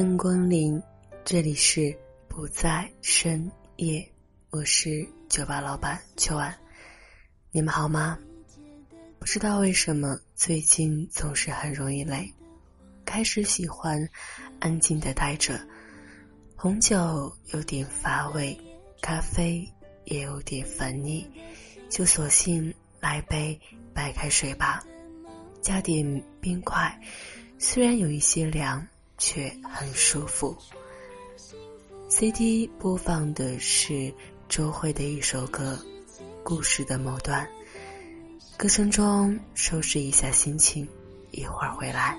欢迎光临，这里是不在深夜，我是酒吧老板秋安，你们好吗？不知道为什么最近总是很容易累，开始喜欢安静的待着，红酒有点乏味，咖啡也有点烦腻，就索性来杯白开水吧，加点冰块，虽然有一些凉。却很舒服。CD 播放的是周蕙的一首歌《故事的某段》，歌声中收拾一下心情，一会儿回来。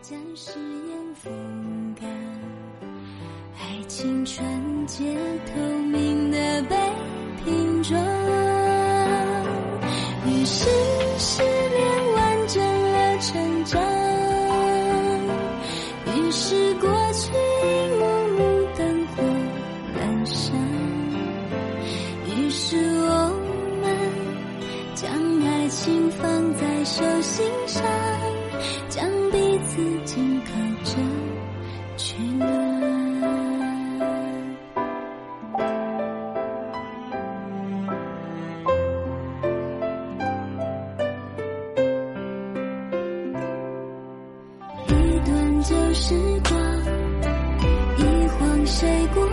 将誓言风干，爱情纯洁透明的被拼装，于是时光一晃谁过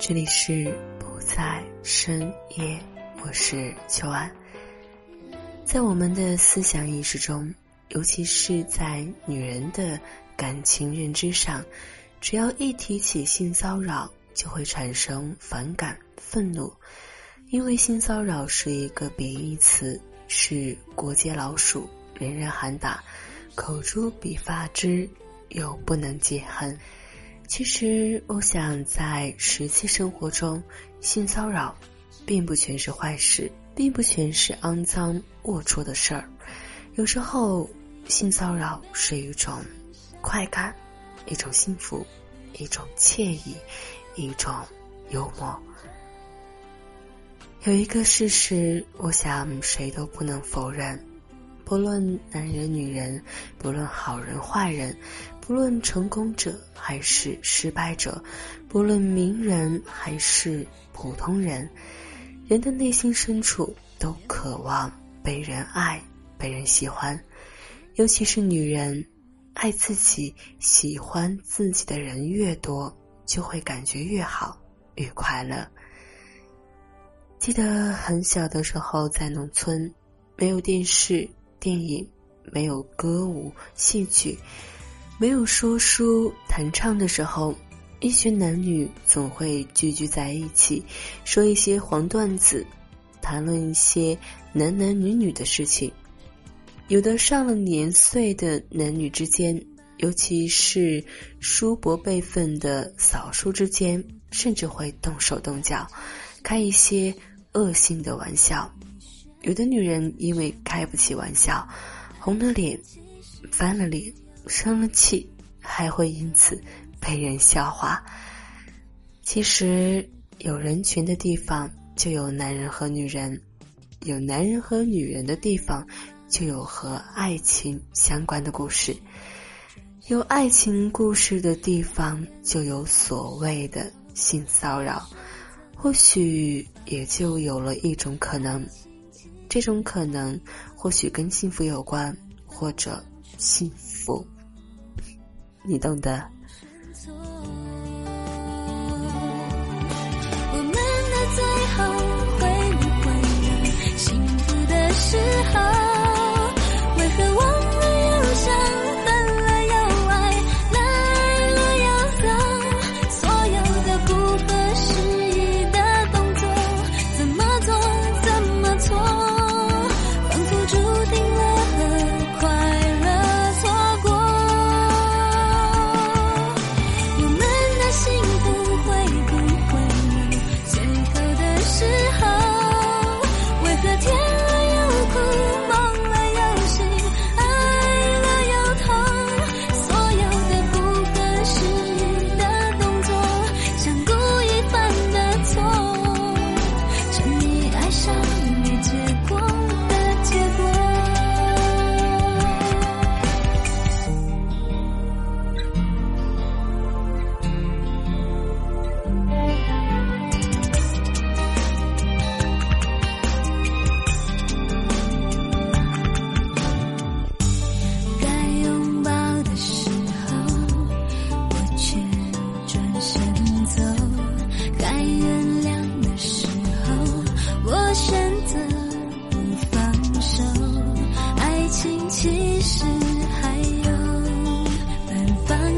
这里是不在深夜，我是秋安。在我们的思想意识中，尤其是在女人的感情认知上，只要一提起性骚扰，就会产生反感、愤怒，因为性骚扰是一个贬义词，是过街老鼠，人人喊打，口诛笔伐之，又不能解恨。其实，我想在实际生活中，性骚扰并不全是坏事，并不全是肮脏龌龊的事儿。有时候，性骚扰是一种快感，一种幸福，一种惬意，一种幽默。有一个事实，我想谁都不能否认。不论男人女人，不论好人坏人，不论成功者还是失败者，不论名人还是普通人，人的内心深处都渴望被人爱、被人喜欢。尤其是女人，爱自己、喜欢自己的人越多，就会感觉越好、越快乐。记得很小的时候，在农村，没有电视。电影没有歌舞戏剧，没有说书弹唱的时候，一群男女总会聚聚在一起，说一些黄段子，谈论一些男男女女的事情。有的上了年岁的男女之间，尤其是叔伯辈分的嫂叔之间，甚至会动手动脚，开一些恶性的玩笑。有的女人因为开不起玩笑，红了脸、翻了脸、生了气，还会因此被人笑话。其实，有人群的地方就有男人和女人，有男人和女人的地方就有和爱情相关的故事，有爱情故事的地方就有所谓的性骚扰，或许也就有了一种可能。这种可能或许跟幸福有关，或者幸福，你懂得。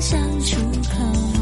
想出口。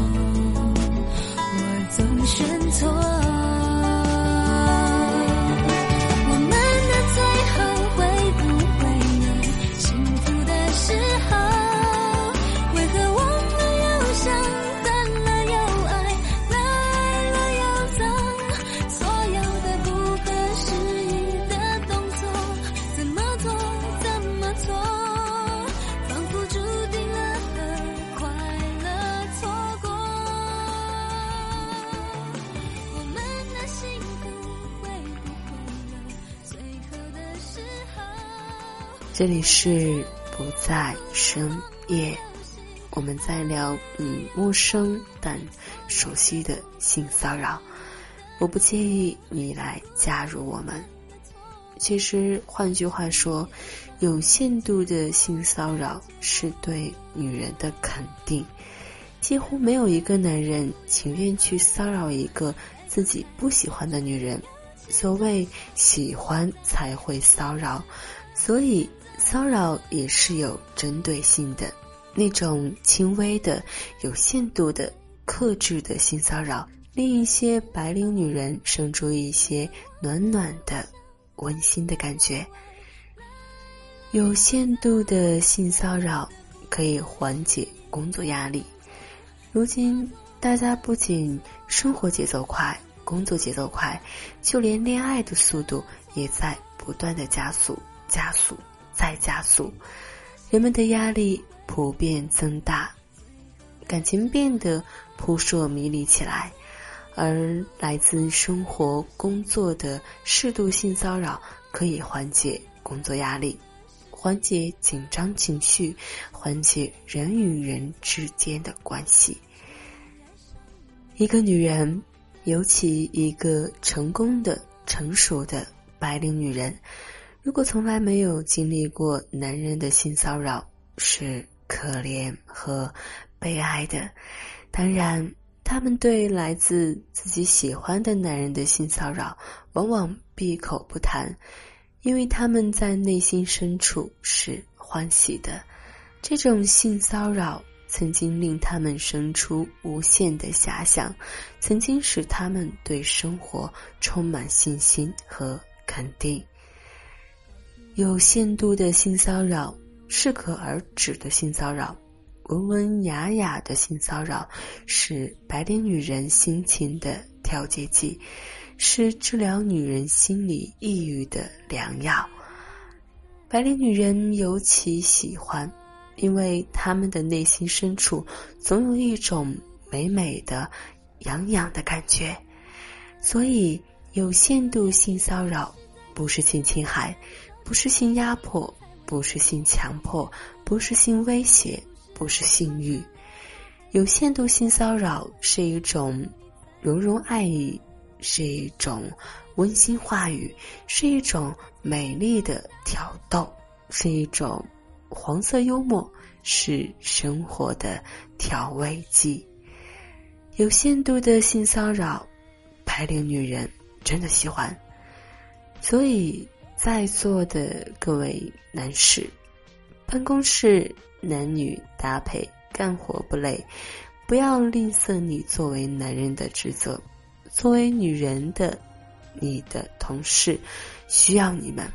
这里是不在深夜，我们在聊你陌生但熟悉的性骚扰。我不介意你来加入我们。其实，换句话说，有限度的性骚扰是对女人的肯定。几乎没有一个男人情愿去骚扰一个自己不喜欢的女人。所谓喜欢才会骚扰，所以。骚扰也是有针对性的，那种轻微的、有限度的、克制的性骚扰，令一些白领女人生出一些暖暖的、温馨的感觉。有限度的性骚扰可以缓解工作压力。如今，大家不仅生活节奏快、工作节奏快，就连恋爱的速度也在不断的加速、加速。再加速，人们的压力普遍增大，感情变得扑朔迷离起来，而来自生活、工作的适度性骚扰可以缓解工作压力，缓解紧张情绪，缓解人与人之间的关系。一个女人，尤其一个成功的、成熟的白领女人。如果从来没有经历过男人的性骚扰，是可怜和悲哀的。当然，他们对来自自己喜欢的男人的性骚扰，往往闭口不谈，因为他们在内心深处是欢喜的。这种性骚扰曾经令他们生出无限的遐想，曾经使他们对生活充满信心和肯定。有限度的性骚扰，适可而止的性骚扰，温文雅雅的性骚扰是白领女人心情的调节剂，是治疗女人心理抑郁的良药。白领女人尤其喜欢，因为她们的内心深处总有一种美美的、痒痒的感觉，所以有限度性骚扰不是性侵害，不是性压迫。不是性强迫，不是性威胁，不是性欲，有限度性骚扰是一种融融爱意，是一种温馨话语，是一种美丽的挑逗，是一种黄色幽默，是生活的调味剂。有限度的性骚扰，白领女人真的喜欢，所以。在座的各位男士，办公室男女搭配干活不累，不要吝啬你作为男人的职责。作为女人的你的同事需要你们。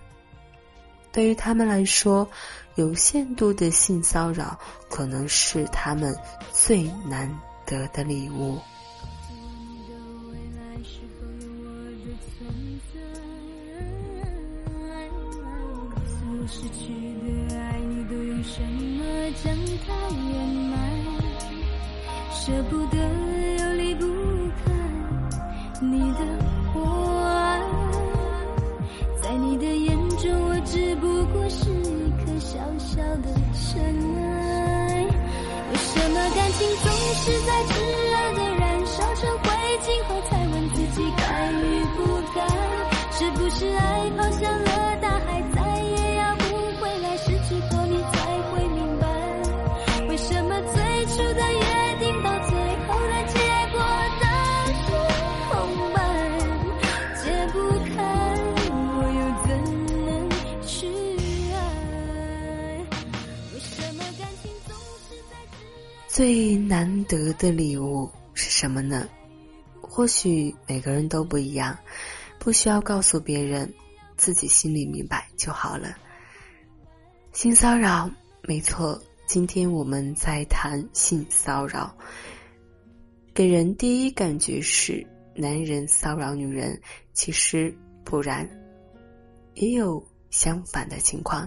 对于他们来说，有限度的性骚扰可能是他们最难得的礼物。舍不得又离不开你的我爱，在你的眼中，我只不过是一颗小小的尘埃。为什么感情总是在炽热的燃烧成灰烬后，才问自己该与不该？是不是爱跑向了最难得的礼物是什么呢？或许每个人都不一样，不需要告诉别人，自己心里明白就好了。性骚扰，没错，今天我们在谈性骚扰，给人第一感觉是男人骚扰女人，其实不然，也有相反的情况。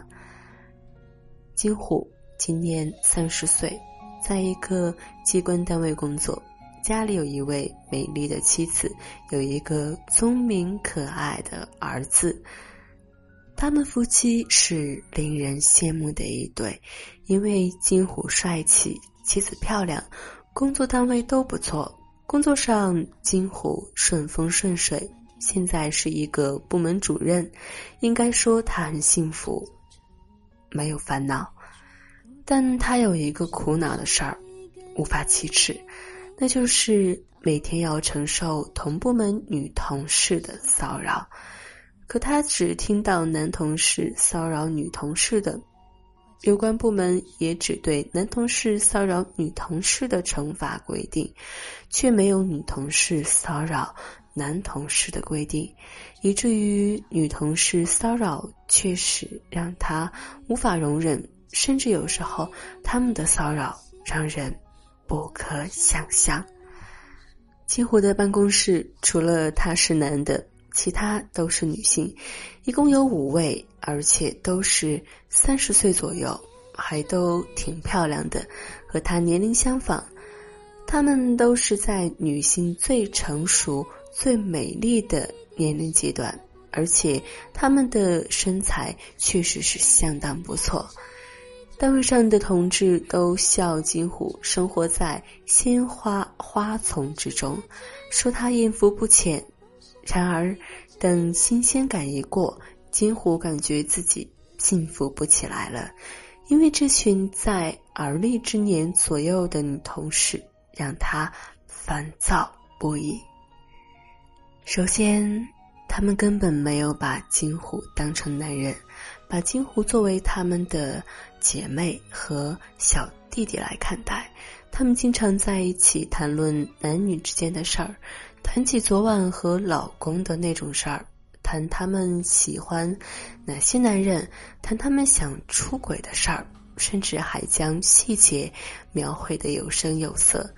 金虎今年三十岁。在一个机关单位工作，家里有一位美丽的妻子，有一个聪明可爱的儿子。他们夫妻是令人羡慕的一对，因为金虎帅气，妻子漂亮，工作单位都不错。工作上，金虎顺风顺水，现在是一个部门主任，应该说他很幸福，没有烦恼。但他有一个苦恼的事儿，无法启齿，那就是每天要承受同部门女同事的骚扰。可他只听到男同事骚扰女同事的，有关部门也只对男同事骚扰女同事的惩罚规定，却没有女同事骚扰男同事的规定，以至于女同事骚扰确实让他无法容忍。甚至有时候，他们的骚扰让人不可想象。金湖的办公室除了他是男的，其他都是女性，一共有五位，而且都是三十岁左右，还都挺漂亮的，和他年龄相仿。他们都是在女性最成熟、最美丽的年龄阶段，而且他们的身材确实是相当不错。单位上的同志都笑金虎生活在鲜花花丛之中，说他艳福不浅。然而，等新鲜感一过，金虎感觉自己幸福不起来了，因为这群在而立之年左右的女同事让他烦躁不已。首先，他们根本没有把金虎当成男人。把金湖作为他们的姐妹和小弟弟来看待，他们经常在一起谈论男女之间的事儿，谈起昨晚和老公的那种事儿，谈他们喜欢哪些男人，谈他们想出轨的事儿，甚至还将细节描绘的有声有色。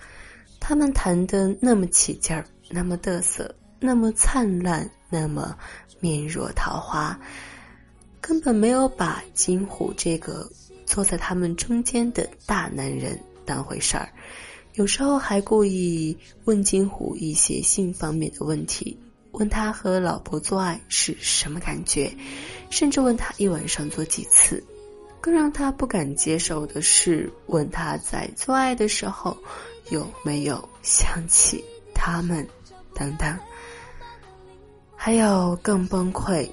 他们谈得那么起劲儿，那么得瑟，那么灿烂，那么面若桃花，根本没有把金虎这个坐在他们中间的大男人当回事儿。有时候还故意问金虎一些性方面的问题，问他和老婆做爱是什么感觉，甚至问他一晚上做几次。更让他不敢接受的是，问他在做爱的时候有没有想起他们，等等。还有更崩溃，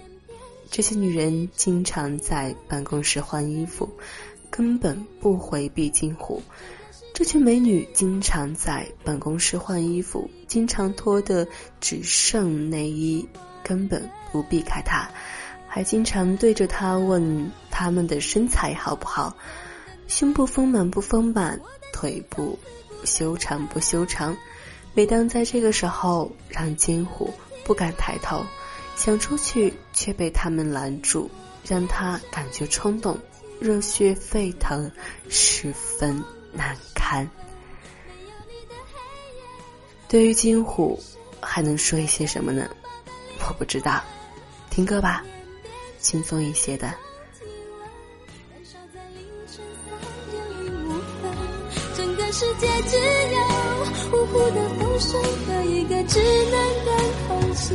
这些女人经常在办公室换衣服，根本不回避金虎。这群美女经常在办公室换衣服，经常脱的只剩内衣，根本不避开他。还经常对着他问他们的身材好不好，胸部丰满不丰满，腿部修长不修长。每当在这个时候，让金虎不敢抬头，想出去却被他们拦住，让他感觉冲动、热血沸腾，十分难堪。对于金虎，还能说一些什么呢？我不知道，听歌吧。轻松一些的。世界只有呼呼的风声和一个稚嫩的空气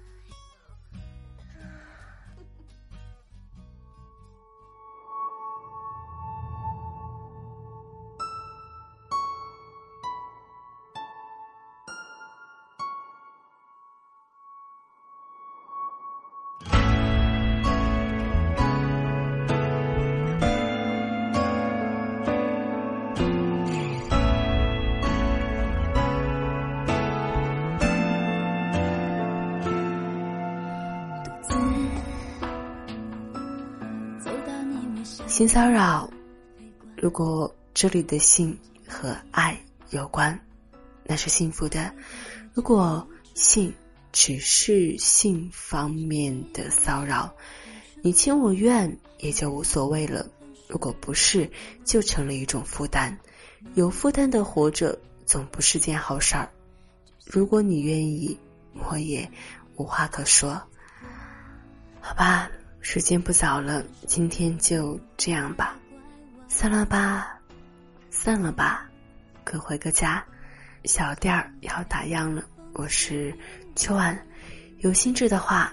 性骚扰，如果这里的性和爱有关，那是幸福的；如果性只是性方面的骚扰，你情我愿也就无所谓了。如果不是，就成了一种负担。有负担的活着，总不是件好事儿。如果你愿意，我也无话可说。好吧。时间不早了，今天就这样吧，散了吧，散了吧，各回各家。小店儿要打烊了，我是秋安，有兴致的话，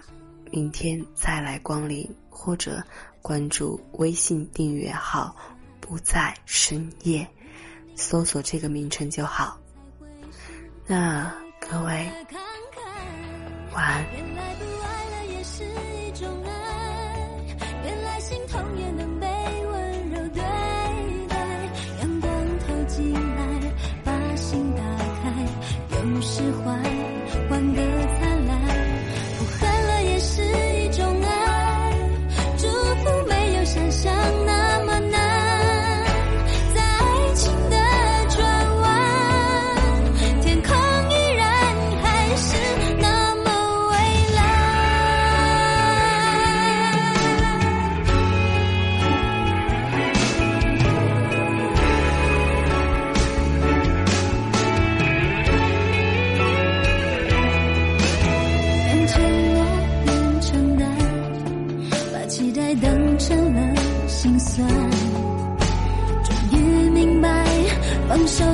明天再来光临，或者关注微信订阅号“不在深夜”，搜索这个名称就好。那各位晚安。算终于明白放手